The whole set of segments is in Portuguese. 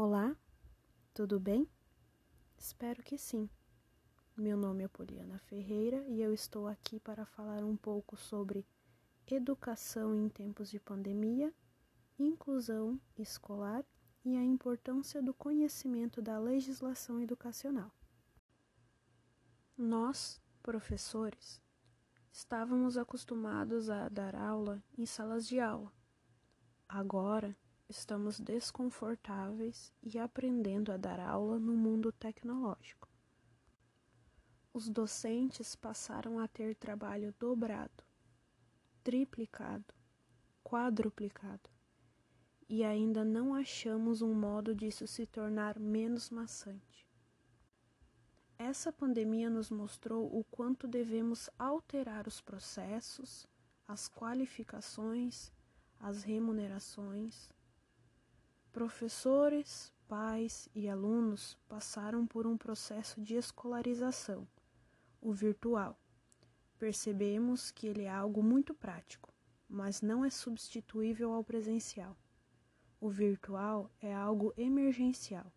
Olá, tudo bem? Espero que sim. Meu nome é Poliana Ferreira e eu estou aqui para falar um pouco sobre educação em tempos de pandemia, inclusão escolar e a importância do conhecimento da legislação educacional. Nós, professores, estávamos acostumados a dar aula em salas de aula. Agora, estamos desconfortáveis e aprendendo a dar aula no mundo tecnológico. Os docentes passaram a ter trabalho dobrado, triplicado, quadruplicado, e ainda não achamos um modo disso se tornar menos maçante. Essa pandemia nos mostrou o quanto devemos alterar os processos, as qualificações, as remunerações, Professores, pais e alunos passaram por um processo de escolarização, o virtual. Percebemos que ele é algo muito prático, mas não é substituível ao presencial. O virtual é algo emergencial,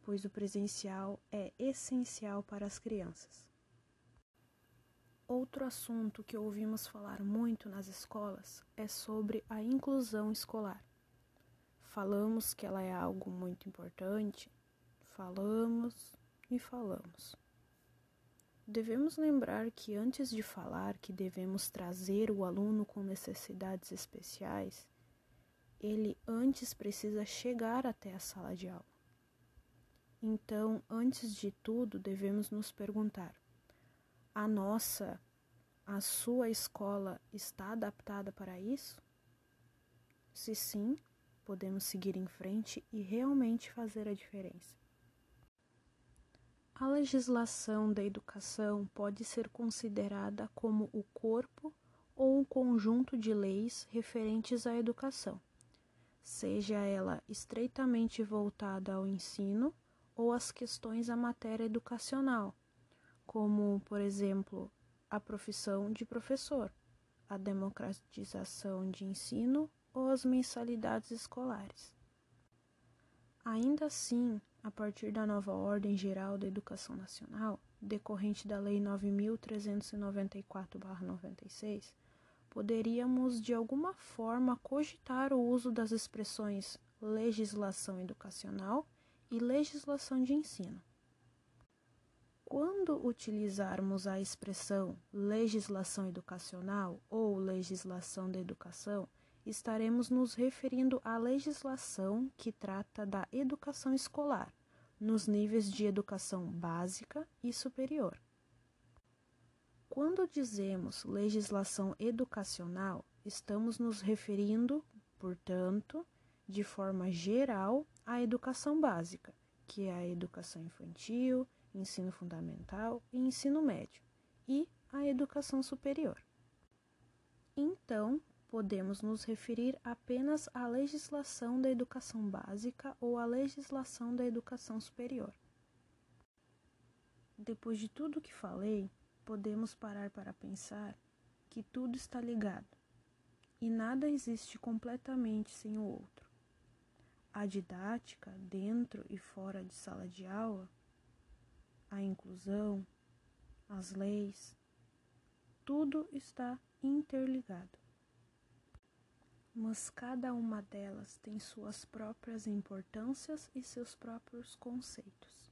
pois o presencial é essencial para as crianças. Outro assunto que ouvimos falar muito nas escolas é sobre a inclusão escolar. Falamos que ela é algo muito importante, falamos e falamos. Devemos lembrar que antes de falar que devemos trazer o aluno com necessidades especiais, ele antes precisa chegar até a sala de aula. Então, antes de tudo, devemos nos perguntar: a nossa, a sua escola está adaptada para isso? Se sim, podemos seguir em frente e realmente fazer a diferença. A legislação da educação pode ser considerada como o corpo ou um conjunto de leis referentes à educação, seja ela estreitamente voltada ao ensino ou às questões da matéria educacional, como, por exemplo, a profissão de professor, a democratização de ensino ou as mensalidades escolares. Ainda assim, a partir da nova Ordem Geral da Educação Nacional, decorrente da Lei 9394/96, poderíamos de alguma forma cogitar o uso das expressões legislação educacional e legislação de ensino. Quando utilizarmos a expressão legislação educacional ou legislação da educação, estaremos nos referindo à legislação que trata da educação escolar, nos níveis de educação básica e superior. Quando dizemos legislação educacional, estamos nos referindo, portanto, de forma geral, à educação básica, que é a educação infantil, ensino fundamental e ensino médio, e a educação superior. Então, podemos nos referir apenas à legislação da educação básica ou à legislação da educação superior. Depois de tudo o que falei, podemos parar para pensar que tudo está ligado e nada existe completamente sem o outro. A didática, dentro e fora de sala de aula, a inclusão, as leis, tudo está interligado mas cada uma delas tem suas próprias importâncias e seus próprios conceitos.